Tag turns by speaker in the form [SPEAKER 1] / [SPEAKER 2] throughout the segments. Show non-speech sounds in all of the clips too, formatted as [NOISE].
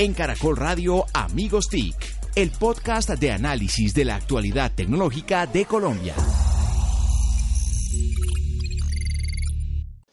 [SPEAKER 1] En Caracol Radio Amigos TIC, el podcast de análisis de la actualidad tecnológica de Colombia.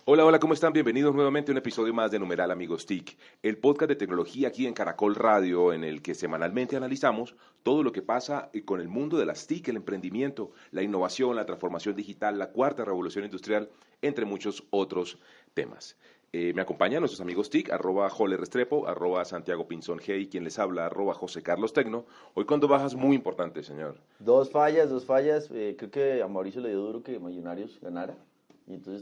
[SPEAKER 2] Hola, hola, ¿cómo están? Bienvenidos nuevamente a un episodio más de Numeral Amigos TIC, el podcast de tecnología aquí en Caracol Radio, en el que semanalmente analizamos todo lo que pasa con el mundo de las TIC, el emprendimiento, la innovación, la transformación digital, la cuarta revolución industrial, entre muchos otros temas. Eh, me acompañan nuestros amigos TIC, arroba Jole Restrepo, arroba Santiago Pinzón G y quien les habla, arroba José Carlos Tecno. Hoy con dos bajas muy importantes, señor.
[SPEAKER 3] Dos fallas, dos fallas. Eh, creo que a Mauricio le dio duro que Millonarios ganara.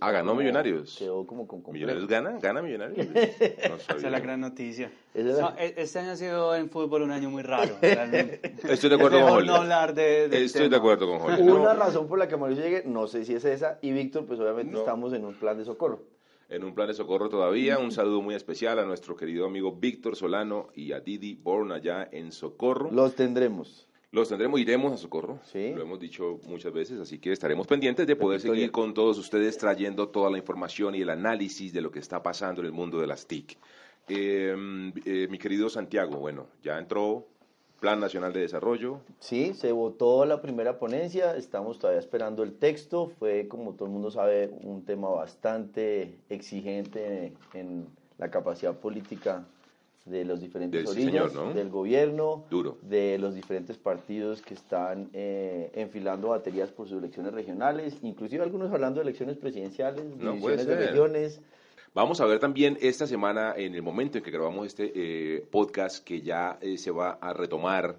[SPEAKER 2] ah, ganó Millonarios.
[SPEAKER 3] Quedó como con
[SPEAKER 2] ¿Millonarios gana? ¿Gana Millonarios? [LAUGHS]
[SPEAKER 4] Esa es la gran noticia. E-, este año ha sido en fútbol un año muy raro. [LAUGHS]
[SPEAKER 2] Estoy de acuerdo con Jorge.
[SPEAKER 4] no hablar de,
[SPEAKER 2] Estoy de acuerdo con Jorge.
[SPEAKER 3] Una razón por la que Mauricio llegue, no sé si es esa, y Víctor, pues obviamente estamos en un plan de socorro
[SPEAKER 2] en un plan de socorro todavía. Un saludo muy especial a nuestro querido amigo Víctor Solano y a Didi Born allá en Socorro.
[SPEAKER 3] Los tendremos.
[SPEAKER 2] Los tendremos, iremos a Socorro,
[SPEAKER 3] ¿Sí?
[SPEAKER 2] lo hemos dicho muchas veces, así que estaremos pendientes de poder seguir con todos ustedes trayendo toda la información y el análisis de lo que está pasando en el mundo de las TIC. Eh, eh, mi querido Santiago, bueno, ya entró Plan Nacional de Desarrollo.
[SPEAKER 3] Sí, se votó la primera ponencia, estamos todavía esperando el texto, fue como todo el mundo sabe un tema bastante exigente en la capacidad política de los diferentes orígenes del gobierno,
[SPEAKER 2] Duro.
[SPEAKER 3] de los diferentes partidos que están eh, enfilando baterías por sus elecciones regionales, inclusive algunos hablando de elecciones presidenciales, divisiones de regiones.
[SPEAKER 2] Vamos a ver también esta semana, en el momento en que grabamos este eh, podcast, que ya eh, se va a retomar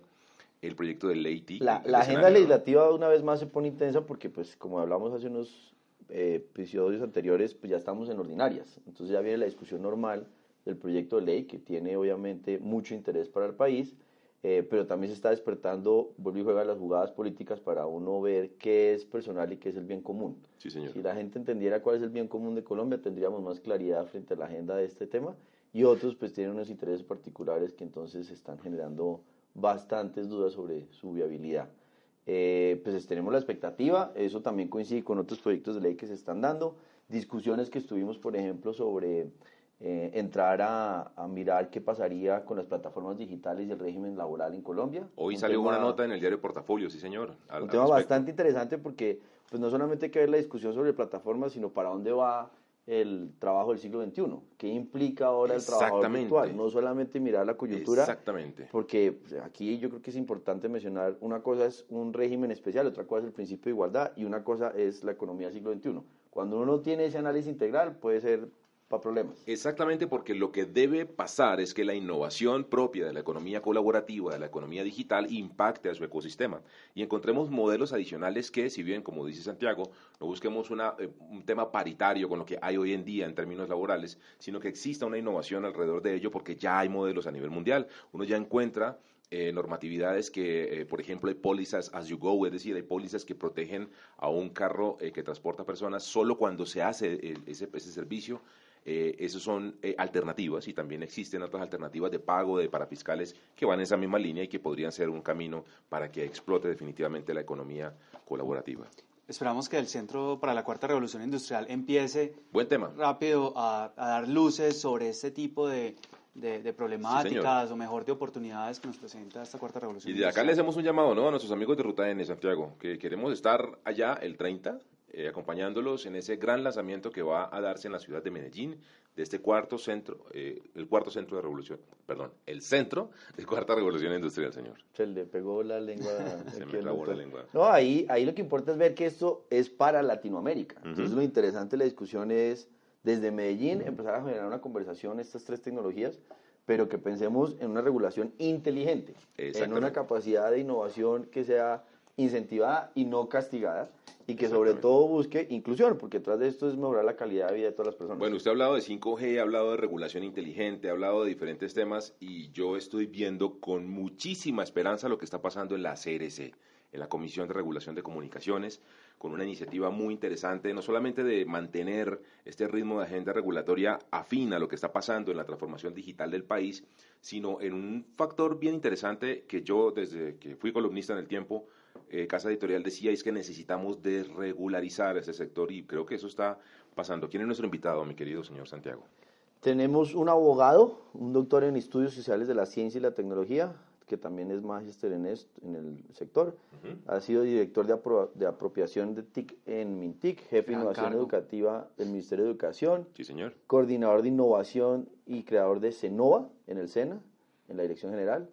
[SPEAKER 2] el proyecto de ley TIC.
[SPEAKER 3] La, agenda legislativa una vez más se pone intensa porque, pues, como hablamos hace unos eh, episodios anteriores, pues ya estamos en ordinarias. Entonces ya viene la discusión normal del proyecto de ley, que tiene obviamente mucho interés para el país eh, pero también se está despertando, vuelve y juega las jugadas políticas para uno ver qué es personal y qué es el bien común.
[SPEAKER 2] Sí, señor.
[SPEAKER 3] Si la gente entendiera cuál es el bien común de Colombia, tendríamos más claridad frente a la agenda de este tema y otros pues tienen unos intereses particulares que entonces están generando bastantes dudas sobre su viabilidad. Eh, pues tenemos la expectativa, eso también coincide con otros proyectos de ley que se están dando, discusiones que estuvimos, por ejemplo, sobre eh, entrar a, mirar qué pasaría con las plataformas digitales y el régimen laboral en Colombia.
[SPEAKER 2] Hoy salió una nota en el diario Portafolio, sí señor.
[SPEAKER 3] un tema bastante interesante porque pues no solamente hay que ver la discusión sobre plataformas, sino para dónde va el trabajo del siglo XXI, qué implica ahora el trabajo virtual, no solamente mirar la coyuntura,
[SPEAKER 2] Exactamente.
[SPEAKER 3] porque pues, aquí yo creo que es importante mencionar, una cosa es un régimen especial, otra cosa es el principio de igualdad y una cosa es la economía del siglo XXI. Cuando uno tiene ese análisis integral puede ser problemas.
[SPEAKER 2] Exactamente, porque lo que debe pasar es que la innovación propia de la economía colaborativa, de la economía digital, impacte a su ecosistema y encontremos modelos adicionales que, si bien, como dice Santiago, no busquemos una, eh, un tema paritario con lo que hay hoy en día en términos laborales, sino que exista una innovación alrededor de ello, porque ya hay modelos a nivel mundial. Uno ya encuentra eh, normatividades que, eh, por ejemplo, hay pólizas as you go, es decir, hay pólizas que protegen a un carro que transporta personas solo cuando se hace ese, ese servicio eh, esas son eh, alternativas y también existen otras alternativas de pago de parafiscales que van en esa misma línea y que podrían ser un camino para que explote definitivamente la economía colaborativa.
[SPEAKER 4] Esperamos que el Centro para la Cuarta Revolución Industrial empiece
[SPEAKER 2] Buen tema.
[SPEAKER 4] rápido a, dar luces sobre este tipo de, de, problemáticas o mejor de oportunidades que nos presenta esta Cuarta Revolución
[SPEAKER 2] Y de acá le hacemos un llamado ¿no? a nuestros amigos de Ruta N, Santiago, que queremos estar allá el 30 eh, acompañándolos en ese gran lanzamiento que va a darse en la ciudad de Medellín de este cuarto centro, eh, el cuarto centro de revolución, perdón, el centro de cuarta revolución industrial, señor.
[SPEAKER 3] Se le pegó la lengua. [LAUGHS]
[SPEAKER 2] Se me clavó la lengua.
[SPEAKER 3] No, ahí, ahí lo que importa es ver que esto es para Latinoamérica. Entonces lo interesante de la discusión es desde Medellín empezar a generar una conversación estas tres tecnologías pero que pensemos en una regulación inteligente, en una capacidad de innovación que sea incentivada y no castigada y que sobre todo busque inclusión, porque detrás de esto es mejorar la calidad de vida de todas las personas.
[SPEAKER 2] Bueno, usted ha hablado de 5G, ha hablado de regulación inteligente, ha hablado de diferentes temas y yo estoy viendo con muchísima esperanza lo que está pasando en la CRC, en la Comisión de Regulación de Comunicaciones, con una iniciativa muy interesante, no solamente de mantener este ritmo de agenda regulatoria afín a lo que está pasando en la transformación digital del país, sino en un factor bien interesante que yo desde que fui columnista en el tiempo, eh, Casa Editorial decía es que necesitamos desregularizar ese sector y creo que eso está pasando. ¿Quién es nuestro invitado, mi querido señor Santiago?
[SPEAKER 3] Tenemos un abogado, un doctor en estudios sociales de la ciencia y la tecnología, que también es magíster en, en el sector. Ha sido director de, apropiación de TIC en MINTIC, jefe de innovación educativa del Ministerio de Educación.
[SPEAKER 2] Sí, señor.
[SPEAKER 3] Coordinador de innovación y creador de CENOVA en el SENA, en la Dirección General.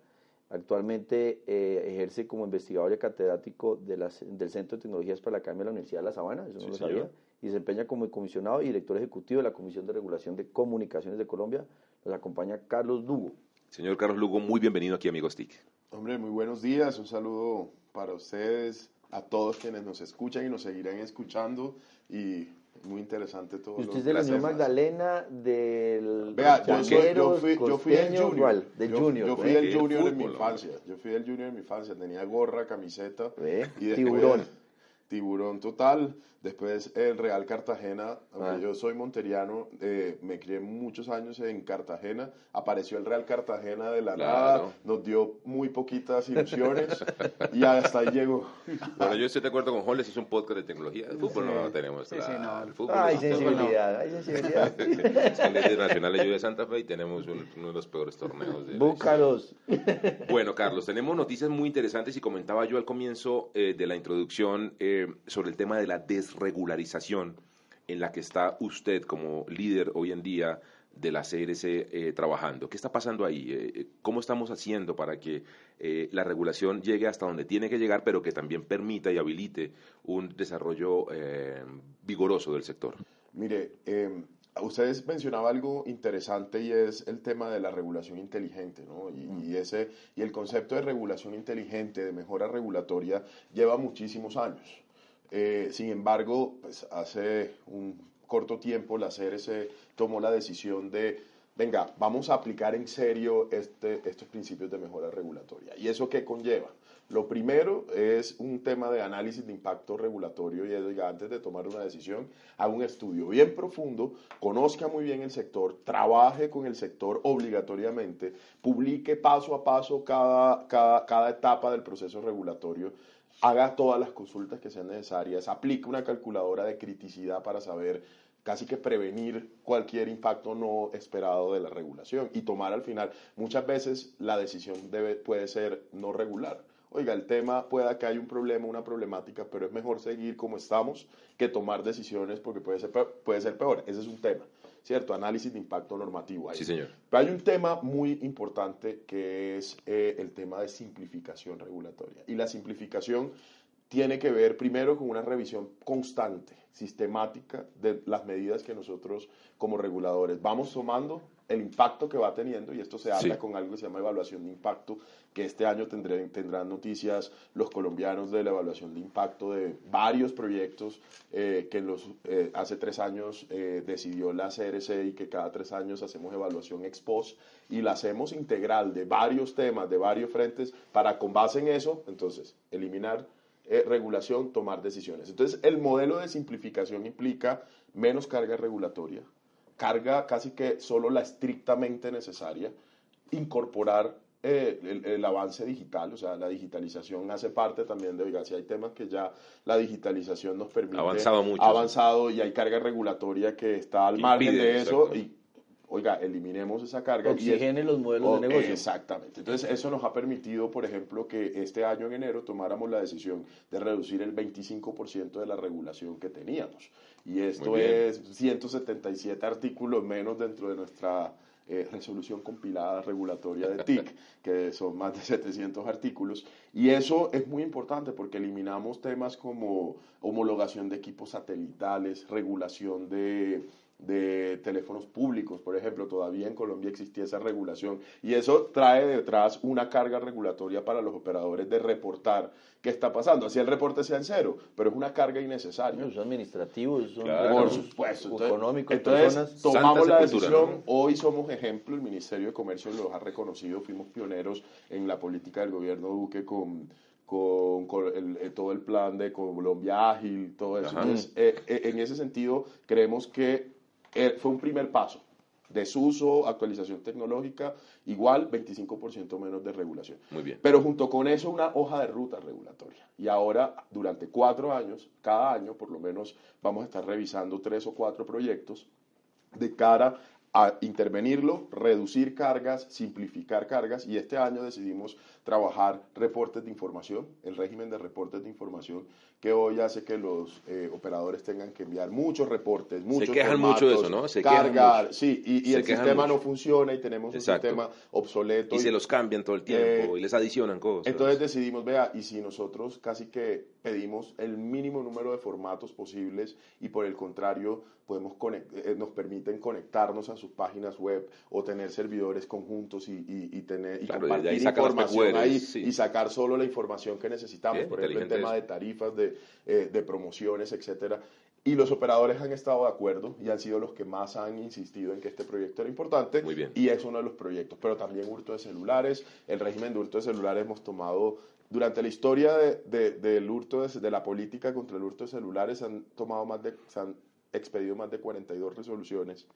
[SPEAKER 3] Actualmente eh, ejerce como investigador y catedrático de del Centro de Tecnologías para la Academia de la Universidad de La Sabana, eso no lo sabía, y desempeña como comisionado y director ejecutivo de la Comisión de Regulación de Comunicaciones de Colombia. Nos acompaña Carlos Dugo.
[SPEAKER 2] Señor Carlos Lugo, muy bienvenido aquí, Amigos TIC.
[SPEAKER 5] Hombre, muy buenos días. Un saludo para ustedes, a todos quienes nos escuchan y nos seguirán escuchando. Y muy interesante todo.
[SPEAKER 3] Usted es de la Unión Magdalena, del.
[SPEAKER 5] Vea, yo, yo, fui, yo fui el
[SPEAKER 3] junior. del
[SPEAKER 5] junior yo, fui el junior en mi infancia. Yo fui el junior en mi infancia. Tenía gorra, camiseta.
[SPEAKER 3] Y tiburón.
[SPEAKER 5] Tiburón total. Después el Real Cartagena, ah. yo soy monteriano, eh, me crié muchos años en Cartagena, apareció el Real Cartagena de la nada, nos dio muy poquitas ilusiones y hasta ahí llegó.
[SPEAKER 2] Bueno, yo estoy de acuerdo con Holles, es un podcast de tecnología, el fútbol no lo tenemos. Sí, sí, no. El fútbol
[SPEAKER 3] hay sensibilidad, hay sensibilidad. [LAUGHS]
[SPEAKER 2] Nacional de Santa Fe y tenemos uno de los peores torneos. De
[SPEAKER 3] Búscalos.
[SPEAKER 2] Bueno, Carlos, tenemos noticias muy interesantes y comentaba yo al comienzo eh, de la introducción eh, sobre el tema de la des regularización en la que está usted como líder hoy en día de la CRC eh, trabajando. ¿Qué está pasando ahí? Eh, eh, ¿Cómo estamos haciendo para que la regulación llegue hasta donde tiene que llegar, pero que también permita y habilite un desarrollo vigoroso del sector?
[SPEAKER 5] Mire, ustedes mencionaba algo interesante y es el tema de la regulación inteligente, ¿no? y, ese, y el concepto de regulación inteligente, de mejora regulatoria, lleva muchísimos años. Eh, sin embargo, pues hace un corto tiempo la CRC tomó la decisión de, venga, vamos a aplicar en serio este, estos principios de mejora regulatoria. ¿Y eso qué conlleva? Lo primero es un tema de análisis de impacto regulatorio y es, antes de tomar una decisión, haga un estudio bien profundo, conozca muy bien el sector, trabaje con el sector obligatoriamente, publique paso a paso cada, cada, cada etapa del proceso regulatorio haga todas las consultas que sean necesarias, aplique una calculadora de criticidad para saber casi que prevenir cualquier impacto no esperado de la regulación y tomar al final, muchas veces la decisión debe, puede ser no regular. Oiga, el tema pueda que haya un problema, una problemática, pero es mejor seguir como estamos que tomar decisiones porque puede ser, puede ser peor. Ese es un tema. ¿Cierto? Análisis de impacto normativo.
[SPEAKER 2] Ahí. Sí, señor.
[SPEAKER 5] Pero hay un tema muy importante que es eh, el tema de simplificación regulatoria. Y la simplificación tiene que ver primero con una revisión constante, sistemática de las medidas que nosotros como reguladores vamos tomando el impacto que va teniendo, y esto se habla con algo que se llama evaluación de impacto, que este año tendré, tendrán noticias los colombianos de la evaluación de impacto de varios proyectos eh, que los, eh, hace tres años eh, decidió la CRC y que cada tres años hacemos evaluación ex post y la hacemos integral de varios temas, de varios frentes, para con base en eso, entonces, eliminar regulación, tomar decisiones. Entonces, el modelo de simplificación implica menos carga regulatoria, carga casi que solo la estrictamente necesaria, incorporar eh, el, avance digital, o sea, la digitalización hace parte también de, oiga, si hay temas que ya la digitalización nos permite.
[SPEAKER 2] Ha avanzado mucho.
[SPEAKER 5] Ha avanzado y hay carga regulatoria que está al margen de eso y oiga, eliminemos esa carga.
[SPEAKER 3] Oxigene los modelos de negocio.
[SPEAKER 5] Exactamente. Entonces, eso nos ha permitido, por ejemplo, que este año en enero tomáramos la decisión de reducir el 25% de la regulación que teníamos. Y esto es 177 artículos menos dentro de nuestra eh, resolución compilada regulatoria de TIC, [LAUGHS] que son más de 700 artículos. Y eso es muy importante porque eliminamos temas como homologación de equipos satelitales, regulación de de teléfonos públicos, por ejemplo, todavía en Colombia existía esa regulación y eso trae detrás una carga regulatoria para los operadores de reportar qué está pasando. Así el reporte sea en cero, pero es una carga innecesaria.
[SPEAKER 3] Son administrativos, son
[SPEAKER 5] por supuesto. económicos. Entonces, tomamos la decisión, hoy somos ejemplo, el Ministerio de Comercio los ha reconocido, fuimos pioneros en la política del gobierno Duque con con, eh, todo el plan de Colombia Ágil, todo eso. Entonces, eh, eh, en ese sentido, creemos que eh, fue un primer paso. Desuso, actualización tecnológica, igual 25% menos de regulación.
[SPEAKER 2] Muy bien.
[SPEAKER 5] Pero junto con eso una hoja de ruta regulatoria. Y ahora, durante cuatro años, cada año por lo menos vamos a estar revisando tres o cuatro proyectos de cara a intervenirlo, reducir cargas, simplificar cargas y este año decidimos trabajar reportes de información, el régimen de reportes de información que hoy hace que los eh, operadores tengan que enviar muchos reportes, muchos
[SPEAKER 2] Se quejan mucho de eso, ¿no?
[SPEAKER 5] Se cargar, sí, y, el sistema no funciona y tenemos un sistema obsoleto.
[SPEAKER 2] Y, se los cambian todo el tiempo eh, y les adicionan cosas.
[SPEAKER 5] Entonces decidimos, vea, y si nosotros casi que pedimos el mínimo número de formatos posibles y por el contrario podemos eh, nos permiten conectarnos a sus páginas web o tener servidores conjuntos y, y, tener y compartir información ahí y sacar solo la información que necesitamos, por ejemplo el tema de tarifas, de, eh, de promociones, etcétera. Y los operadores han estado de acuerdo y han sido los que más han insistido en que este proyecto era importante.
[SPEAKER 2] Muy bien.
[SPEAKER 5] Y es uno de los proyectos. Pero también hurto de celulares. El régimen de hurto de celulares hemos tomado durante la historia de, del hurto de, de, la política contra el hurto de celulares han tomado más de han expedido más de 42 resoluciones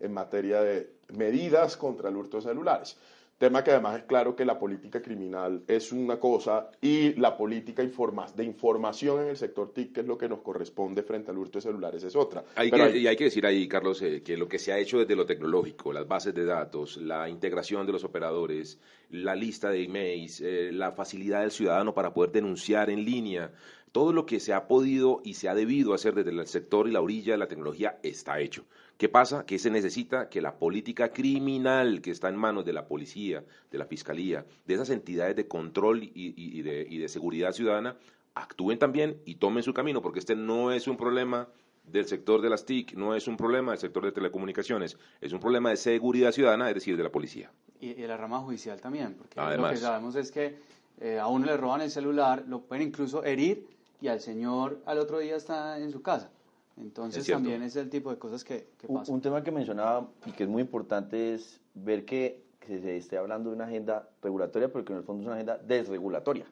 [SPEAKER 5] en materia de medidas contra el hurto de celulares. Tema que además es claro que la política criminal es una cosa y la política de información en el sector TIC, que es lo que nos corresponde frente al hurto de celulares, es otra.
[SPEAKER 2] Hay que, Y hay que decir ahí, Carlos, eh, que lo que se ha hecho desde lo tecnológico, las bases de datos, la integración de los operadores, la lista de emails, eh, la facilidad del ciudadano para poder denunciar en línea, todo lo que se ha podido y se ha debido hacer desde el sector y la orilla de la tecnología está hecho. ¿Qué pasa? Que se necesita que la política criminal que está en manos de la policía, de la fiscalía, de esas entidades de control y, de, seguridad ciudadana, actúen también y tomen su camino, porque este no es un problema del sector de las TIC, no es un problema del sector de telecomunicaciones, es un problema de seguridad ciudadana, es decir, de la policía.
[SPEAKER 4] Y, de la rama judicial también, porque lo que sabemos es que eh, a uno le roban el celular, lo pueden incluso herir y al señor al otro día está en su casa. Entonces también es el tipo de cosas que, que
[SPEAKER 3] pasan. Un tema que mencionaba y que es muy importante es ver que, se esté hablando de una agenda regulatoria, pero que en el fondo es una agenda desregulatoria.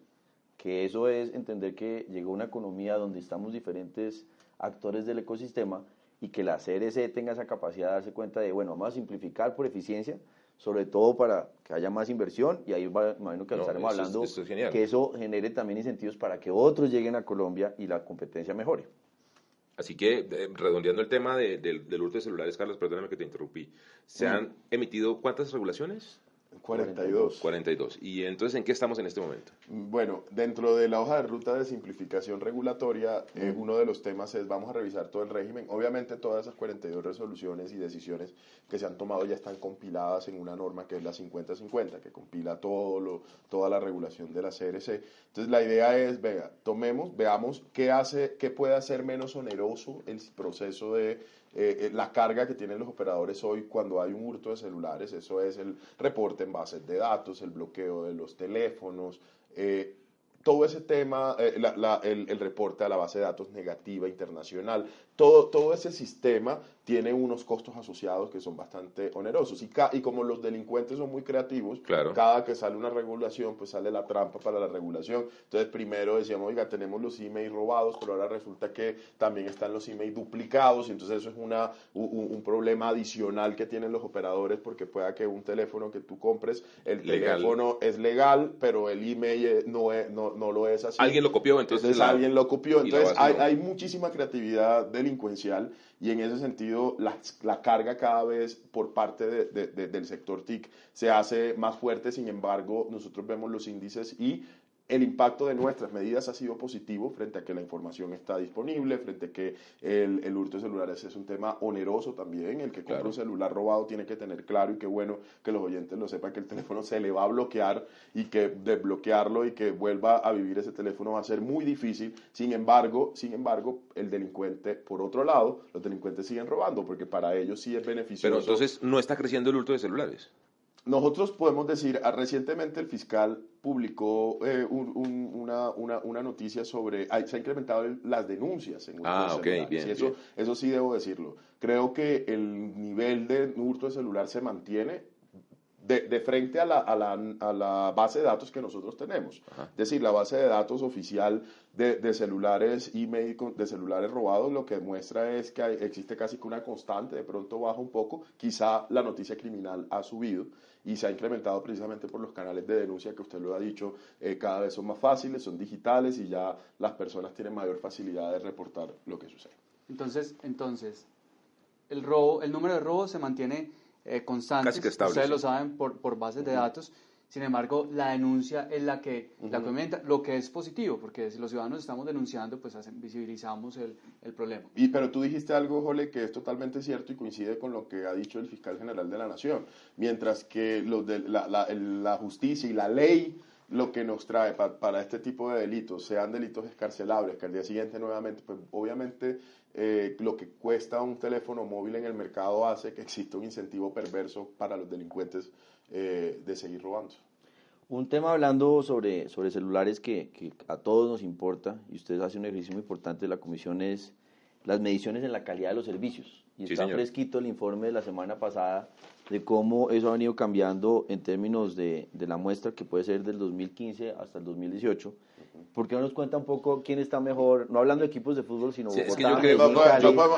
[SPEAKER 3] Que eso es entender que llegó una economía donde estamos diferentes actores del ecosistema y que la CRC tenga esa capacidad de darse cuenta de, bueno, vamos a simplificar por eficiencia, sobre todo para que haya más inversión, y ahí va, imagino que estaremos hablando, que eso genere también incentivos para que otros lleguen a Colombia y la competencia mejore.
[SPEAKER 2] Así que, eh, redondeando el tema del, del hurto de celulares, Carlos, perdóname que te interrumpí, ¿se han emitido cuántas regulaciones?
[SPEAKER 5] 42.
[SPEAKER 2] 42. ¿Y entonces en qué estamos en este momento?
[SPEAKER 5] Bueno, dentro de la hoja de ruta de simplificación regulatoria, eh, uno de los temas es vamos a revisar todo el régimen. Obviamente todas esas 42 resoluciones y decisiones que se han tomado ya están compiladas en una norma que es la 50-50, que compila todo lo, toda la regulación de la CRC. Entonces la idea es, venga, tomemos, veamos qué hace, qué puede hacer menos oneroso el proceso de eh, eh, la carga que tienen los operadores hoy cuando hay un hurto de celulares, eso es el reporte en bases de datos, el bloqueo de los teléfonos, eh, todo ese tema, el, el, reporte a la base de datos negativa internacional, todo, todo ese sistema tiene unos costos asociados que son bastante onerosos. Y, y como los delincuentes son muy creativos, cada que sale una regulación, pues sale la trampa para la regulación. Entonces, primero decíamos, oiga, tenemos los emails robados, pero ahora resulta que también están los emails duplicados, y entonces eso es una, un, problema adicional que tienen los operadores, porque pueda que un teléfono que tú compres, el teléfono es legal, pero el email no, no, no, lo es así.
[SPEAKER 2] Alguien lo copió, entonces.
[SPEAKER 5] alguien lo copió. Entonces, hay, hay muchísima creatividad delincuencial y en ese sentido la, carga cada vez por parte de, del sector TIC se hace más fuerte, sin embargo nosotros vemos los índices y el impacto de nuestras medidas ha sido positivo frente a que la información está disponible, frente a que el, el hurto de celulares es un tema oneroso también. El que compra un celular robado tiene que tener claro y qué bueno que los oyentes lo sepan que el teléfono se le va a bloquear y que desbloquearlo y que vuelva a vivir ese teléfono va a ser muy difícil. Sin embargo, sin embargo, el delincuente, por otro lado, los delincuentes siguen robando porque para ellos sí es beneficioso.
[SPEAKER 2] Pero entonces no está creciendo el hurto de celulares.
[SPEAKER 5] Nosotros podemos decir, ah, recientemente el fiscal publicó eh, una, una, una, noticia sobre, se han incrementado las denuncias en
[SPEAKER 2] Ah, ok, bien,
[SPEAKER 5] eso, eso sí debo decirlo. Creo que el nivel de hurto de celular se mantiene de, de, frente a la, a, la, a la, base de datos que nosotros tenemos. Es decir, la base de datos oficial de, de celulares email de celulares robados lo que muestra es que existe casi que una constante, de pronto baja un poco, quizá la noticia criminal ha subido y se ha incrementado precisamente por los canales de denuncia que usted lo ha dicho, eh, cada vez son más fáciles, son digitales y ya las personas tienen mayor facilidad de reportar lo que sucede.
[SPEAKER 4] Entonces, entonces el robo, el número de robos se mantiene eh, constantes, ustedes lo saben por, por bases de datos. Sin embargo, la denuncia es la que la comenta, lo que es positivo, porque si los ciudadanos estamos denunciando, pues visibilizamos el, el, problema.
[SPEAKER 5] Y pero tú dijiste algo, Jole, que es totalmente cierto y coincide con lo que ha dicho el fiscal general de la Nación. Mientras que los de la, la, la justicia y la ley lo que nos trae para este tipo de delitos, sean delitos escarcelables, que al día siguiente nuevamente, pues obviamente eh, lo que cuesta un teléfono móvil en el mercado hace que exista un incentivo perverso para los delincuentes eh, de seguir robando.
[SPEAKER 3] Un tema hablando sobre, sobre celulares que, que, a todos nos importa, y ustedes hacen un ejercicio muy importante de la comisión, es las mediciones en la calidad de los servicios. Y está fresquito el informe de la semana pasada de cómo eso ha venido cambiando en términos de, de la muestra que puede ser del 2015 hasta el 2018 ¿Por qué no nos cuenta un poco quién está mejor? No hablando de equipos de fútbol, sino
[SPEAKER 2] sí, es que yo creo,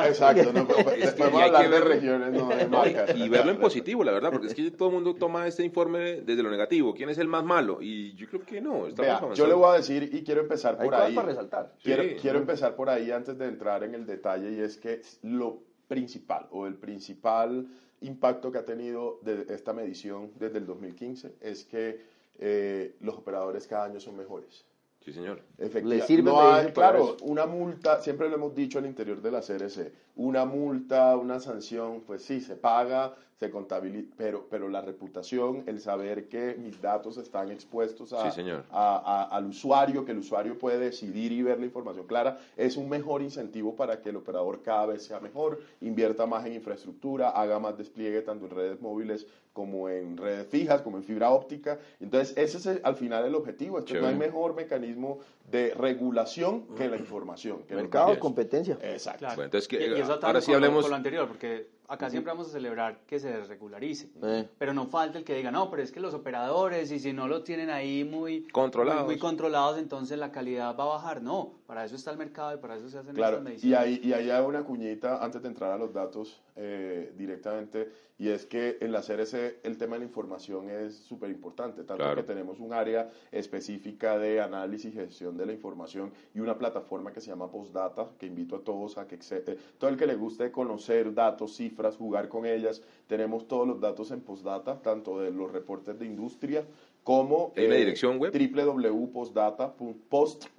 [SPEAKER 5] exacto, no, podemos [LAUGHS] hablar de regiones, no de [LAUGHS] marcas.
[SPEAKER 2] Y, [LAUGHS] verlo en positivo, la verdad, porque es que todo el mundo toma este informe desde lo negativo. ¿Quién es el más malo? Y yo creo que no.
[SPEAKER 5] Vea, yo le voy a decir y quiero empezar por ahí. para resaltar. Quiero, quiero empezar por ahí antes de entrar en el detalle y es que lo principal o el principal impacto que ha tenido de esta medición desde el 2015 es que eh, los operadores cada año son mejores.
[SPEAKER 2] Sí, señor.
[SPEAKER 5] Le sirve no claro, una multa, siempre lo hemos dicho al interior de la CRC, una multa, una sanción, pues sí, se paga, se contabiliza, pero, pero la reputación, el saber que mis datos están expuestos a, a, al usuario, que el usuario puede decidir y ver la información clara, es un mejor incentivo para que el operador cada vez sea mejor, invierta más en infraestructura, haga más despliegue tanto en redes móviles como en redes fijas, como en fibra óptica. Entonces, ese es al final el objetivo. Entonces, no hay mejor mecanismo de regulación que la información. Que
[SPEAKER 3] Mercado, de competencia.
[SPEAKER 5] Exacto.
[SPEAKER 2] entonces, que, ahora sí hablemos...
[SPEAKER 4] Con lo anterior, porque acá siempre vamos a celebrar que se regularice. Pero no falta el que diga, no, pero es que los operadores, y si no lo tienen ahí muy
[SPEAKER 2] controlados,
[SPEAKER 4] muy, controlados entonces la calidad va a bajar. No, para eso está el mercado y para eso se hacen
[SPEAKER 5] claro,
[SPEAKER 4] mediciones.
[SPEAKER 5] Y ahí, y ahí hay una cuñita, antes de entrar a los datos eh, directamente, y es que en la CRC el tema de la información es súper importante, tanto que tenemos un área específica de análisis y gestión de la información y una plataforma que se llama Postdata, que invito a todos a que, eh, todo el que le guste conocer datos, cifras, jugar con ellas. Tenemos todos los datos en Postdata, tanto de los reportes de industria como
[SPEAKER 2] en la eh, dirección web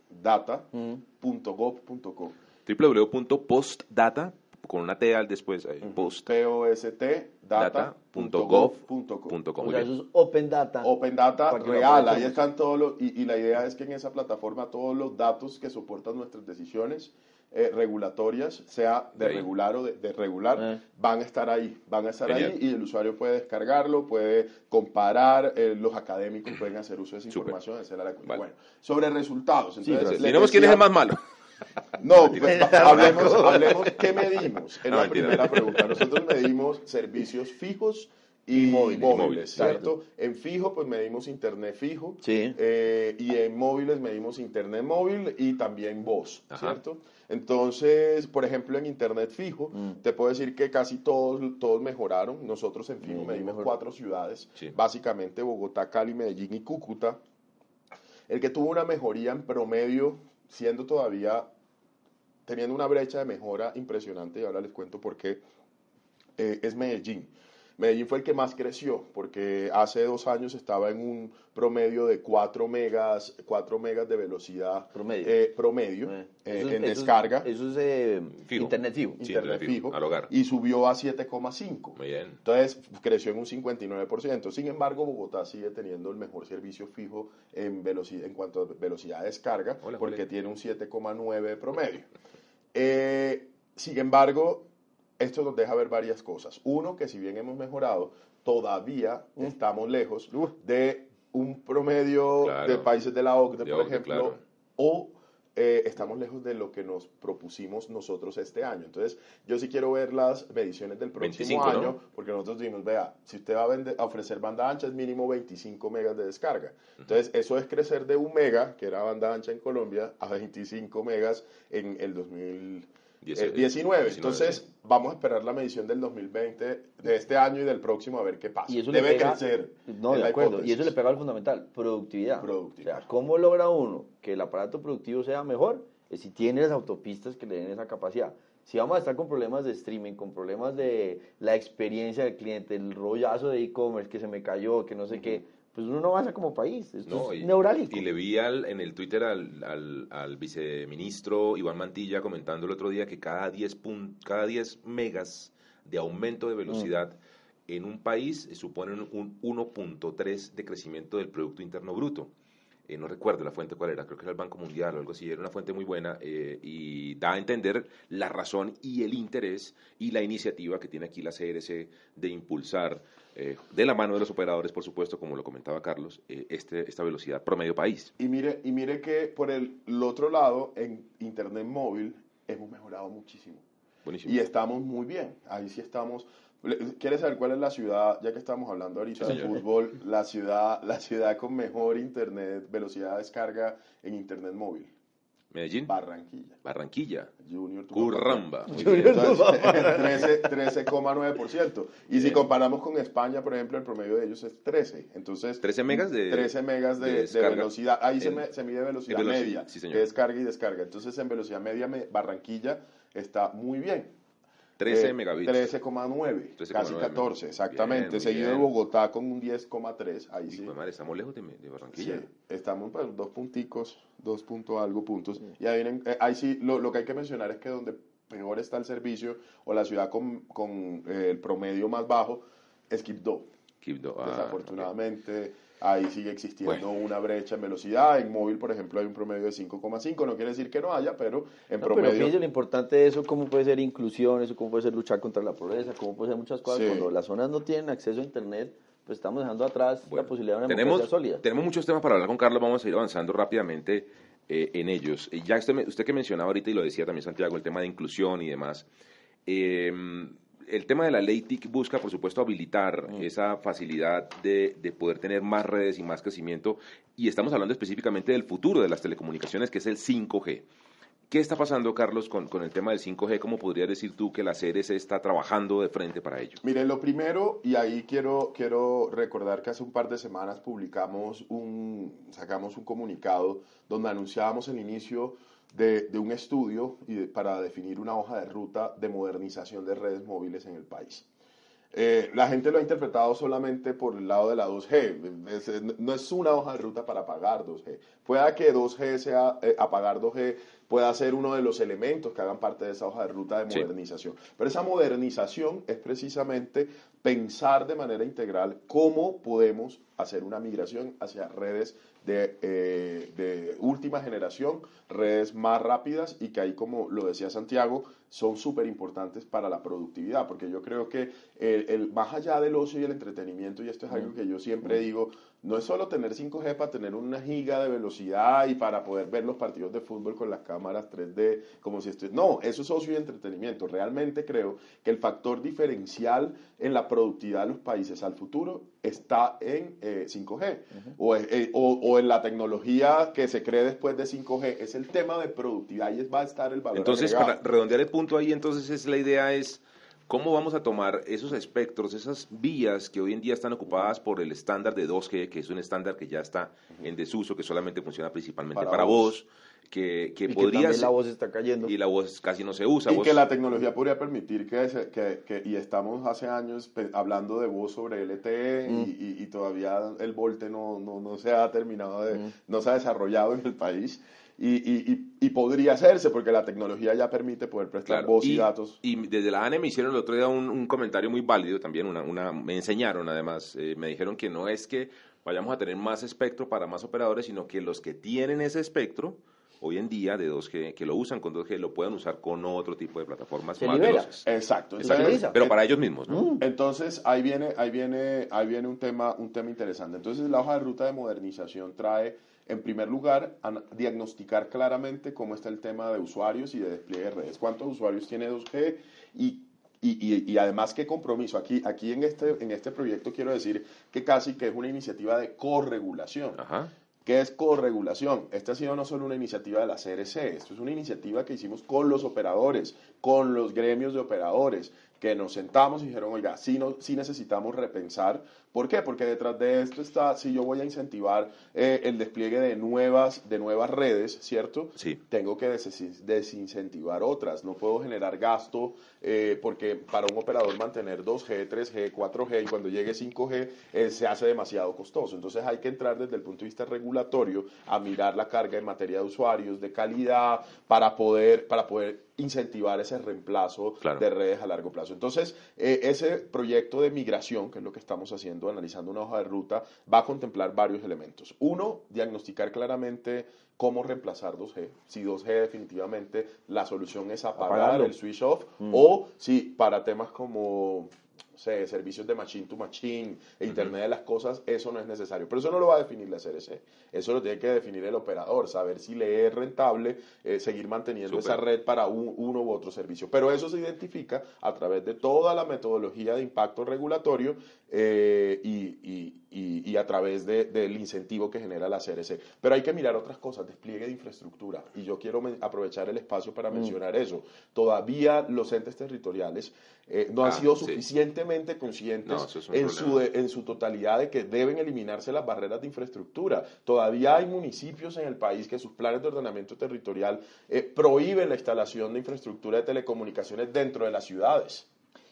[SPEAKER 5] www.postdata.gov.co
[SPEAKER 2] www.postdata con una T al después ahí,
[SPEAKER 5] post. P O S T data.gov.com.
[SPEAKER 3] O sea, eso es Open Data.
[SPEAKER 5] Open Data real, ahí están todos los y, y la idea es que en esa plataforma todos los datos que soportan nuestras decisiones eh, regulatorias, sea de regular o de, regular, eh. van a estar ahí, van a estar ahí y el usuario puede descargarlo, puede comparar, eh, los académicos pueden hacer uso de esa información, Bueno, sobre resultados.
[SPEAKER 2] Entonces, quién es el más malo.
[SPEAKER 5] No, [LAUGHS] pues, [LAUGHS] hablemos, [LAUGHS] hablemos qué medimos en la primera pregunta. Nosotros medimos servicios fijos y, móviles, ¿cierto? En fijo, pues medimos internet fijo.
[SPEAKER 3] Sí.
[SPEAKER 5] y en móviles medimos internet móvil y también voz, ¿cierto? Entonces, por ejemplo, en Internet fijo, mm. te puedo decir que casi todos, todos mejoraron. Nosotros en fijo medimos cuatro ciudades, básicamente Bogotá, Cali, Medellín y Cúcuta. El que tuvo una mejoría en promedio, siendo todavía, teniendo una brecha de mejora impresionante, y ahora les cuento por qué, eh, es Medellín. Medellín fue el que más creció, porque hace dos años estaba en un promedio de 4 megas, 4 megas de velocidad
[SPEAKER 3] promedio,
[SPEAKER 5] eh, promedio eh, eh, en descarga.
[SPEAKER 3] eso es internet fijo.
[SPEAKER 5] Internet fijo. Y subió a 7,5.
[SPEAKER 2] Muy bien.
[SPEAKER 5] Entonces creció en un 59%. Sin embargo, Bogotá sigue teniendo el mejor servicio fijo en, velocidad, en cuanto a velocidad de descarga, porque tiene un 7,9 de promedio. sin embargo, esto nos deja ver varias cosas. Uno, que si bien hemos mejorado, todavía mm. estamos lejos de un promedio de países de la OCDE, por ejemplo, o eh, estamos lejos de lo que nos propusimos nosotros este año. Entonces, yo sí quiero ver las mediciones del próximo año, porque nosotros dijimos, vea, si usted va a, ofrecer banda ancha, es mínimo 25 megas de descarga. Entonces, eso es crecer de un mega, que era banda ancha en Colombia, a 25 megas en el 2000. 19. Entonces, vamos a esperar la medición del 2020, de este año y del próximo, a ver qué pasa.
[SPEAKER 3] Y eso
[SPEAKER 5] Debe
[SPEAKER 3] crecer. No, de acuerdo. Y eso le pega al fundamental, productividad. productividad. O sea, ¿cómo logra uno que el aparato productivo sea mejor? Es si tiene las autopistas que le den esa capacidad. Si vamos a estar con problemas de streaming, con problemas de la experiencia del cliente, el rollazo de e-commerce que se me cayó, que no sé qué, pues uno no avanza como país. Esto es neurálgico.
[SPEAKER 2] Y le vi en el Twitter al, al, viceministro Iván Mantilla comentando el otro día que cada 10, cada 10 megas de aumento de velocidad mm. en un país suponen un 1.3 de crecimiento del Producto Interno Bruto. Eh, no recuerdo la fuente cuál era, creo que era el Banco Mundial o algo así, era una fuente muy buena eh, y da a entender la razón y el interés y la iniciativa que tiene aquí la CRC de impulsar, eh, de la mano de los operadores, por supuesto, como lo comentaba Carlos, este, esta velocidad promedio país.
[SPEAKER 5] Y mire, y mire que por el, otro lado, en Internet móvil hemos mejorado muchísimo. Buenísimo. Y estamos muy bien, ahí sí estamos ¿Quieres saber cuál es la ciudad, ya que estamos hablando ahorita de fútbol, la ciudad, la ciudad con mejor internet, velocidad de descarga en internet móvil?
[SPEAKER 2] Medellín.
[SPEAKER 5] Barranquilla.
[SPEAKER 2] Barranquilla.
[SPEAKER 5] Junior
[SPEAKER 2] Curramba.
[SPEAKER 5] 13,9%. [LAUGHS] Y si comparamos con España, por ejemplo, el promedio de ellos es 13. Entonces,
[SPEAKER 2] 13 megas de
[SPEAKER 5] 13 megas de, velocidad. Ahí se, mide velocidad, media, sí, descarga y descarga. Entonces, en velocidad media Barranquilla está muy bien.
[SPEAKER 2] 13 eh, megabits.
[SPEAKER 5] 13,9, casi 14, exactamente. Seguido de Bogotá con un 10,3, ahí sí.
[SPEAKER 2] Madre, estamos lejos de, Barranquilla.
[SPEAKER 5] Sí, estamos pues, dos punticos, dos puntos algo puntos. Y ahí, eh, ahí sí, lo, lo, que hay que mencionar es que donde peor está el servicio o la ciudad con, con eh, el promedio más bajo es Quibdó.
[SPEAKER 2] Quibdó, ah,
[SPEAKER 5] Desafortunadamente ahí sigue existiendo una brecha en velocidad. En móvil, por ejemplo, hay un promedio de 5,5. No quiere decir que no haya, pero en promedio. Pero
[SPEAKER 3] fíjense lo importante de eso, cómo puede ser inclusión, eso cómo puede ser luchar contra la pobreza, cómo puede ser muchas cosas. Cuando las zonas no tienen acceso a Internet, pues estamos dejando atrás la posibilidad de una
[SPEAKER 2] tenemos,
[SPEAKER 3] sólida.
[SPEAKER 2] Tenemos muchos temas para hablar con Carlos, vamos a ir avanzando rápidamente eh, en ellos. Ya usted, usted que mencionaba ahorita y lo decía también Santiago, el tema de inclusión y demás. Eh, el tema de la ley TIC busca, por supuesto, habilitar mm. esa facilidad de, de, poder tener más redes y más crecimiento. Y estamos hablando específicamente del futuro de las telecomunicaciones, que es el 5G. ¿Qué está pasando, Carlos, con, con, el tema del 5G? ¿Cómo podrías decir tú que la CRC está trabajando de frente para ello?
[SPEAKER 5] Mire, lo primero, y ahí quiero, quiero recordar que hace un par de semanas publicamos un, sacamos un comunicado donde anunciábamos el inicio de, un estudio y para definir una hoja de ruta de modernización de redes móviles en el país. Eh, la gente lo ha interpretado solamente por el lado de la 2G. no es una hoja de ruta para apagar 2G. Pueda que 2G sea, eh, apagar 2G pueda ser uno de los elementos que hagan parte de esa hoja de ruta de modernización. Pero esa modernización es precisamente pensar de manera integral cómo podemos hacer una migración hacia redes de, eh, de, última generación, redes más rápidas y que ahí, como lo decía Santiago, son súper importantes para la productividad, porque yo creo que el, el, más allá del ocio y el entretenimiento, y esto es algo que yo siempre digo, no es solo tener 5G para tener una giga de velocidad y para poder ver los partidos de fútbol con las cámaras 3D, como si esto... No, eso es ocio y entretenimiento. Realmente creo que el factor diferencial en la productividad de los países al futuro está en 5G eh, eh, o, o, en la tecnología que se cree después de 5G. Es el tema de productividad y va a estar el valor.
[SPEAKER 2] Entonces, para redondear el punto ahí, entonces es la idea es ¿Cómo vamos a tomar esos espectros, esas vías que hoy en día están ocupadas por el estándar de 2G, que es un estándar que ya está en desuso, que solamente funciona principalmente para, voz, que, que podría
[SPEAKER 3] la voz está cayendo.
[SPEAKER 2] Y la voz casi no se usa.
[SPEAKER 5] Y que la tecnología podría permitir que, que, y estamos hace años hablando de voz sobre LTE mm. y, todavía el volte no, no, no se ha terminado de, mm. no se ha desarrollado en el país. Y, y, y, podría hacerse porque la tecnología ya permite poder prestar voz y, datos.
[SPEAKER 2] Y desde la ANE me hicieron el otro día un, un comentario muy válido también, una, una, me enseñaron además, eh, me dijeron que no es que vayamos a tener más espectro para más operadores, sino que los que tienen ese espectro, hoy en día de 2G, que lo usan con 2G, lo puedan usar con otro tipo de plataformas
[SPEAKER 5] más Exacto.
[SPEAKER 2] Pero para ellos mismos, ¿no?
[SPEAKER 5] Mm. Entonces, ahí viene, ahí viene, ahí viene un tema, un tema interesante. Entonces, la hoja de ruta de modernización trae en primer lugar, a diagnosticar claramente cómo está el tema de usuarios y de despliegue de redes. ¿Cuántos usuarios tiene 2G? Y, y, y, además, ¿qué compromiso? Aquí, aquí en, este, en este proyecto quiero decir que casi que es una iniciativa de corregulación. ¿Qué es corregulación? Esta ha sido no solo una iniciativa de la CRC, esto es una iniciativa que hicimos con los operadores, con los gremios de operadores, que nos sentamos y dijeron, oiga, sí, no, sí necesitamos repensar ¿Por qué? Porque detrás de esto está, si yo voy a incentivar eh, el despliegue de nuevas, de nuevas redes, ¿cierto?
[SPEAKER 2] Sí.
[SPEAKER 5] Tengo que desincentivar otras. No puedo generar gasto eh, porque para un operador mantener 2G, 3G, 4G y cuando llegue 5G eh, se hace demasiado costoso. Entonces hay que entrar desde el punto de vista regulatorio a mirar la carga en materia de usuarios, de calidad, para poder, para poder incentivar ese reemplazo de redes a largo plazo. Entonces, eh, ese proyecto de migración, que es lo que estamos haciendo, analizando una hoja de ruta, va a contemplar varios elementos. Uno, diagnosticar claramente cómo reemplazar 2G. Si 2G definitivamente la solución es apagar el switch off mm. o si para temas como servicios de machine to machine, e Internet de las cosas, eso no es necesario. Pero eso no lo va a definir la CRC. Eso lo tiene que definir el operador, saber si le es rentable eh, seguir manteniendo esa red para uno u otro servicio. Pero eso se identifica a través de toda la metodología de impacto regulatorio eh, y, a través del incentivo que genera la CRC. Pero hay que mirar otras cosas, despliegue de infraestructura. Y yo quiero aprovechar el espacio para mm. mencionar eso. Todavía los entes territoriales eh, no han ah, sido suficientemente conscientes en, su, en su totalidad de que deben eliminarse las barreras de infraestructura. Todavía hay municipios en el país que sus planes de ordenamiento territorial eh, prohíben la instalación de infraestructura de telecomunicaciones dentro de las ciudades.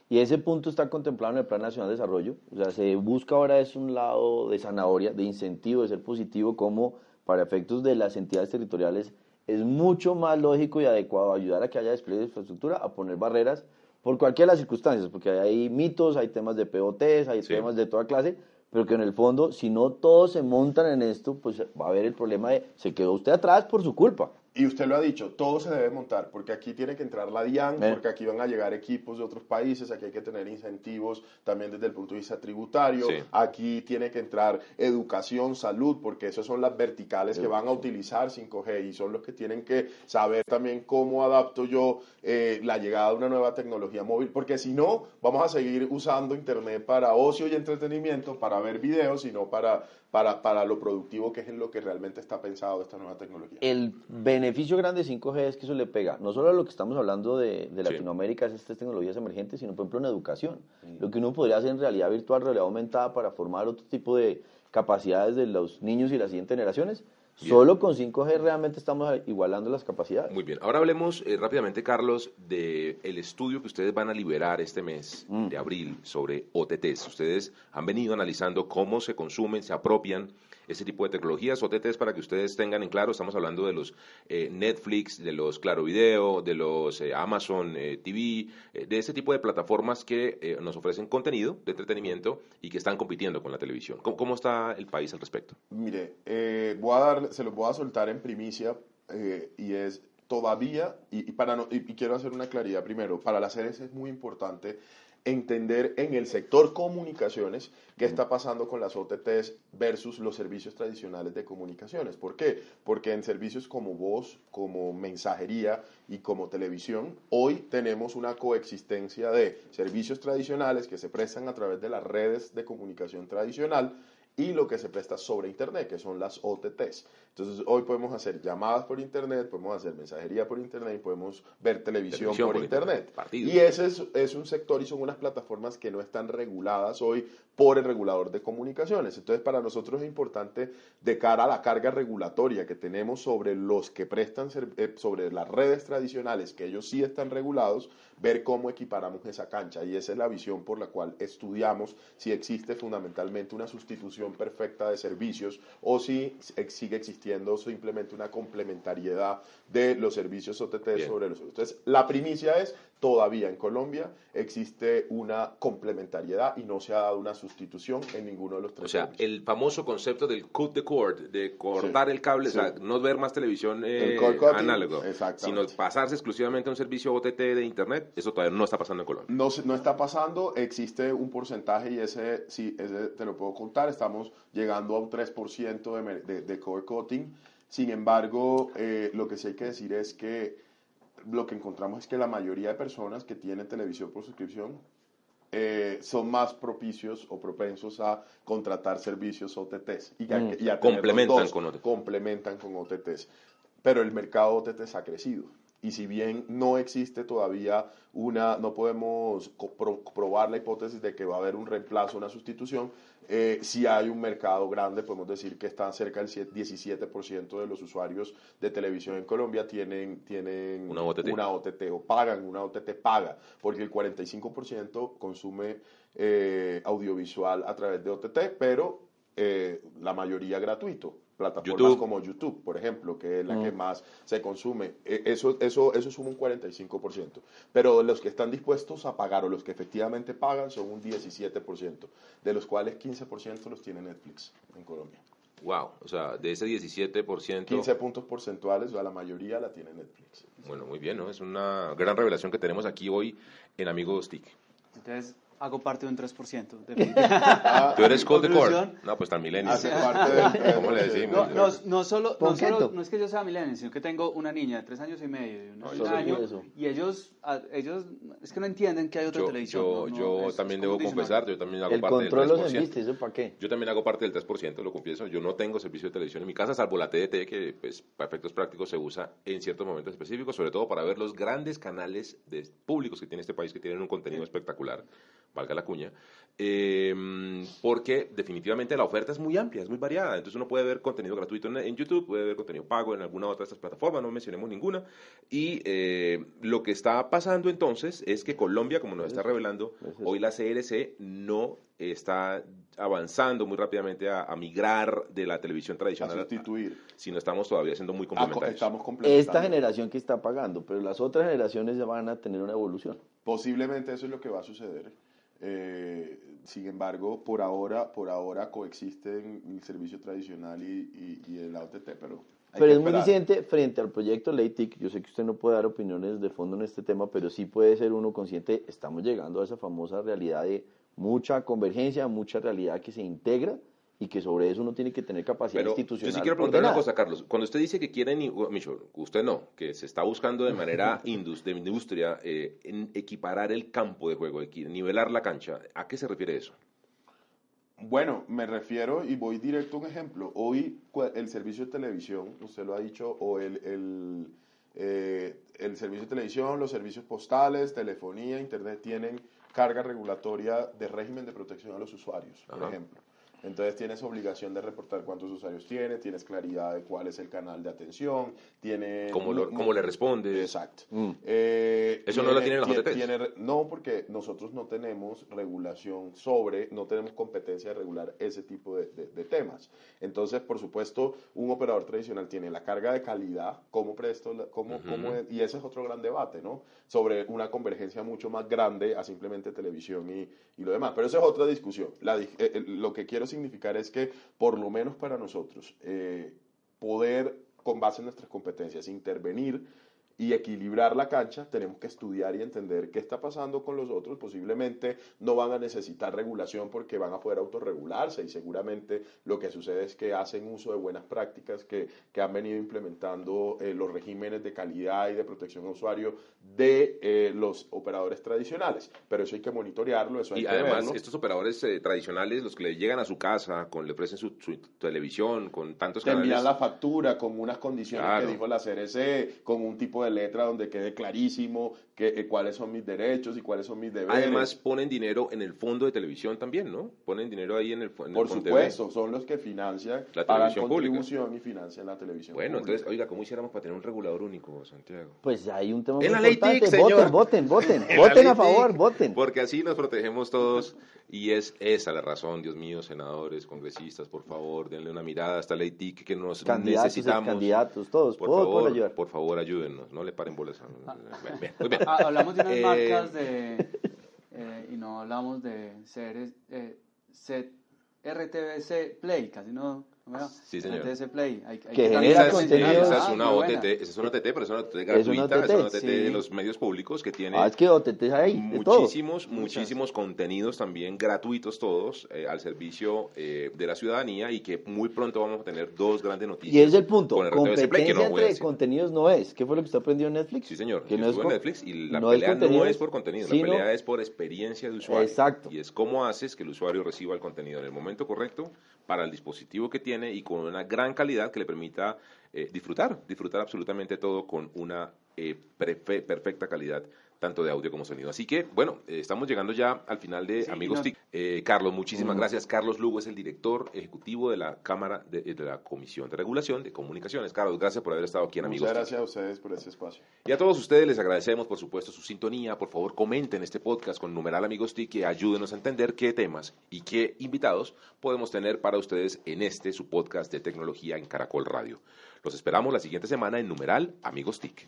[SPEAKER 3] Y ese punto está contemplado en el Plan Nacional de Desarrollo. O sea, se busca ahora es un lado de zanahoria, de incentivo, de ser positivo, como para efectos de las entidades territoriales es mucho más lógico y adecuado ayudar a que haya despliegue de infraestructura, a poner barreras por cualquiera de las circunstancias, porque hay mitos, hay temas de POTs, hay temas de toda clase, pero que en el fondo, si no todos se montan en esto, pues va a haber el problema de se quedó usted atrás por su culpa.
[SPEAKER 5] Y usted lo ha dicho, todo se debe montar, porque aquí tiene que entrar la DIAN, eh. porque aquí van a llegar equipos de otros países, aquí hay que tener incentivos también desde el punto de vista tributario, aquí tiene que entrar educación, salud, porque esas son las verticales que van a utilizar 5G y son los que tienen que saber también cómo adapto yo eh, la llegada de una nueva tecnología móvil, porque si no, vamos a seguir usando Internet para ocio y entretenimiento, para ver videos, y no para para, para lo productivo que es en lo que realmente está pensado esta nueva tecnología.
[SPEAKER 3] El beneficio grande de 5G es que eso le pega, no solo a lo que estamos hablando de, de Latinoamérica, es estas tecnologías emergentes, sino por ejemplo en educación. Mm. Lo que uno podría hacer en realidad virtual, realidad aumentada para formar otro tipo de capacidades de los niños y las siguientes generaciones, Solo con 5G realmente estamos igualando las capacidades.
[SPEAKER 2] Muy bien. Ahora hablemos eh, rápidamente, Carlos, del el estudio que ustedes van a liberar este mes mm. de abril sobre OTTs. Ustedes han venido analizando cómo se consumen, se apropian ese tipo de tecnologías. OTTs, para que ustedes tengan en claro, estamos hablando de los eh, Netflix, de los Claro Video, de los eh, Amazon eh, TV, de ese tipo de plataformas que nos ofrecen contenido de entretenimiento y que están compitiendo con la televisión. ¿Cómo, está el país al respecto?
[SPEAKER 5] Mire, voy a dar, se los voy a soltar en primicia y es todavía, y, para y, quiero hacer una claridad primero, para las series es muy importante entender en el sector comunicaciones qué está pasando con las OTTs versus los servicios tradicionales de comunicaciones. ¿Por qué? Porque en servicios como voz, como mensajería y como televisión, hoy tenemos una coexistencia de servicios tradicionales que se prestan a través de las redes de comunicación tradicional y lo que se presta sobre Internet, que son las OTTs. Entonces, hoy podemos hacer llamadas por Internet, podemos hacer mensajería por Internet y podemos ver televisión, por, Internet. Y ese es, es, un sector y son unas plataformas que no están reguladas hoy por el regulador de comunicaciones. Entonces, para nosotros es importante, de cara a la carga regulatoria que tenemos sobre los que prestan, eh, sobre las redes tradicionales, que ellos sí están regulados, ver cómo equiparamos esa cancha. Y esa es la visión por la cual estudiamos si existe fundamentalmente una sustitución perfecta de servicios o si sigue existiendo simplemente una complementariedad de los servicios OTT sobre los Entonces, la primicia es, todavía en Colombia existe una complementariedad y no se ha dado una sustitución en ninguno de los tres.
[SPEAKER 2] O sea, el famoso concepto del cut the cord, de cortar el cable, o sea, no ver más televisión eh, análogo, sino pasarse exclusivamente a un servicio OTT de Internet, eso todavía no está pasando en Colombia.
[SPEAKER 5] No, no está pasando, existe un porcentaje y ese sí, ese te lo puedo contar, estamos llegando a un 3% de, de, de core cutting. Sin embargo, eh, lo que sí hay que decir es que lo que encontramos es que la mayoría de personas que tienen televisión por suscripción eh, son más propicios o propensos a contratar servicios OTTs y, a,
[SPEAKER 2] mm. complementan con OTTs.
[SPEAKER 5] Complementan con OTTs. Pero el mercado OTTs ha crecido. Y si bien no existe todavía una, no podemos probar la hipótesis de que va a haber un reemplazo, una sustitución, eh, si hay un mercado grande, podemos decir que está cerca del 17% de los usuarios de televisión en Colombia tienen, tienen
[SPEAKER 2] una, OTT.
[SPEAKER 5] o pagan, una OTT paga, porque el 45% consume eh, audiovisual a través de OTT, pero eh, la mayoría gratuito plataformas como YouTube, por ejemplo, que es la que mm. más se consume. E, eso, eso, eso suma un 45%. Pero los que están dispuestos a pagar o los que efectivamente pagan son un 17%, de los cuales 15% los tiene Netflix en Colombia.
[SPEAKER 2] Wow, o sea, de ese 17%...
[SPEAKER 5] 15 puntos porcentuales, o sea, la mayoría la tiene Netflix.
[SPEAKER 2] Bueno, muy bien, ¿no? Es una gran revelación que tenemos aquí hoy en Amigos TIC.
[SPEAKER 4] Entonces, hago parte de un 3%. [LAUGHS]
[SPEAKER 2] Ah, ¿Tú eres Cold Core? No, pues tan milenio. [LAUGHS]
[SPEAKER 4] ¿Cómo le decimos? No, no, solo, no, solo, no es que yo sea milenio, sino que tengo una niña de tres años y medio y un año, y ellos, ellos, es que no entienden que hay otra televisión.
[SPEAKER 2] Yo, yo también debo confesar, yo también hago parte del 3%. ¿eso para qué? Yo también hago parte del 3%, lo confieso. Yo no tengo servicio de televisión en mi casa, salvo la TDT, que pues, para efectos prácticos se usa en ciertos momentos específicos, sobre todo para ver los grandes canales de públicos que tiene este país que tienen un contenido espectacular valga la cuña, em, porque definitivamente la oferta es muy amplia, es muy variada. Entonces uno puede ver contenido gratuito en, YouTube, puede ver contenido pago en alguna otra de estas plataformas, no mencionemos ninguna. Y eh, lo que está pasando entonces es que Colombia, como nos está revelando, hoy la CRC no está avanzando muy rápidamente a, migrar de la televisión tradicional
[SPEAKER 5] a sustituir.
[SPEAKER 2] Si no estamos todavía siendo muy complementarios.
[SPEAKER 3] Estamos Esta generación que está pagando, pero las otras generaciones ya van a tener una evolución.
[SPEAKER 5] Posiblemente eso es lo que va a suceder. Eh, sin embargo, por ahora, por ahora coexisten el servicio tradicional y, y, el OTT, pero...
[SPEAKER 3] Pero es muy disidente frente al proyecto LATIC. Yo sé que usted no puede dar opiniones de fondo en este tema, pero sí puede ser uno consciente. Estamos llegando a esa famosa realidad de mucha convergencia, mucha realidad que se integra y que sobre eso uno tiene que tener capacidad institucional.
[SPEAKER 2] Yo sí quiero preguntar una cosa, Carlos. Cuando usted dice que quieren, usted no, que se está buscando de manera [LAUGHS] de industria eh, en equiparar el campo de juego, nivelar la cancha, ¿a qué se refiere eso?
[SPEAKER 5] Bueno, me refiero y voy directo a un ejemplo. Hoy el servicio de televisión, usted lo ha dicho, o el, el, eh, el servicio de televisión, los servicios postales, telefonía, internet, tienen carga regulatoria de régimen de protección a los usuarios, por ejemplo. Entonces tienes obligación de reportar cuántos usuarios tiene, tienes claridad de cuál es el canal de atención, tiene...
[SPEAKER 2] ¿Cómo, cómo le responde?
[SPEAKER 5] Exacto. Mm. Eh,
[SPEAKER 2] ¿Eso no lo tienen los OTTs?
[SPEAKER 5] no, porque nosotros no tenemos regulación sobre, no tenemos competencia de regular ese tipo de, temas. Entonces, por supuesto, un operador tradicional tiene la carga de calidad, cómo presto, cómo, cómo y ese es otro gran debate, ¿no? Sobre una convergencia mucho más grande a simplemente televisión y, y lo demás. Pero eso es otra discusión. La, eh, eh, lo que quiero significar es que, por lo menos para nosotros, eh, poder, con base en nuestras competencias, intervenir y equilibrar la cancha, tenemos que estudiar y entender qué está pasando con los otros. Posiblemente no van a necesitar regulación porque van a poder autorregularse y seguramente lo que sucede es que hacen uso de buenas prácticas que, que han venido implementando eh, los regímenes de calidad y de protección a usuario de eh, los operadores tradicionales. Pero eso hay que monitorearlo, eso hay
[SPEAKER 2] y además, estos operadores eh, tradicionales, los que le llegan a su casa, con, le ofrecen su, televisión, con tantos
[SPEAKER 5] Te envían la factura con unas condiciones que dijo la CRC, con un tipo de letra donde quede clarísimo que, eh, cuáles son mis derechos y cuáles son mis deberes.
[SPEAKER 2] Además ponen dinero en el fondo de televisión también, ¿no? Ponen dinero ahí en el, en
[SPEAKER 5] Por supuesto, son los que financian la televisión contribución y financian la televisión
[SPEAKER 2] Bueno, entonces, oiga, ¿cómo hiciéramos para tener un regulador único, Santiago?
[SPEAKER 3] Pues hay un tema muy importante. voten, voten, [LAUGHS] voten, voten a favor, voten.
[SPEAKER 2] Porque así nos protegemos todos y es esa la razón, Dios mío, senadores, congresistas, por favor, denle una mirada a esta ley TIC que nos
[SPEAKER 3] Candidatos,
[SPEAKER 2] necesitamos.
[SPEAKER 3] candidatos, todos,
[SPEAKER 2] por favor, por favor, ayúdennos, no le paren bolas.
[SPEAKER 4] Ah, hablamos de unas eh, marcas de, eh, y no hablamos de ser, eh, RTBC Play, casi no
[SPEAKER 2] Sí, señor.
[SPEAKER 4] Play.
[SPEAKER 3] que, genera contenido.
[SPEAKER 2] Esa es una OTT, esa es una OTT, pero es una OTT gratuita, es una OTT, de los medios públicos que tiene
[SPEAKER 3] ah, es que OTT hay
[SPEAKER 2] muchísimos, muchísimos contenidos también gratuitos todos eh, al servicio eh, de la ciudadanía y que muy pronto vamos a tener dos grandes noticias.
[SPEAKER 3] Y es el punto, competencia Play, que no entre contenidos no es. ¿Qué fue lo que usted aprendió en Netflix?
[SPEAKER 2] Sí, señor. Que no es en Netflix y la pelea no es por contenido, la pelea es por experiencia de usuario.
[SPEAKER 3] Exacto.
[SPEAKER 2] Y es cómo haces que el usuario reciba el contenido en el momento correcto para el dispositivo que tiene y con una gran calidad que le permita eh, disfrutar, disfrutar absolutamente todo con una eh, perfecta calidad tanto de audio como sonido. Así que, bueno, eh, estamos llegando ya al final de Amigos TIC. Eh, Carlos, muchísimas gracias. Carlos Lugo es el director ejecutivo de la Cámara de, la Comisión de Regulación de Comunicaciones. Carlos, gracias por haber estado aquí en Amigos
[SPEAKER 5] Muchas gracias a ustedes por este espacio.
[SPEAKER 2] Y a todos ustedes les agradecemos, por supuesto, su sintonía. Por favor, comenten este podcast con numeral Amigos TIC y ayúdenos a entender qué temas y qué invitados podemos tener para ustedes en este, su podcast de tecnología en Caracol Radio. Los esperamos la siguiente semana en numeral Amigos TIC.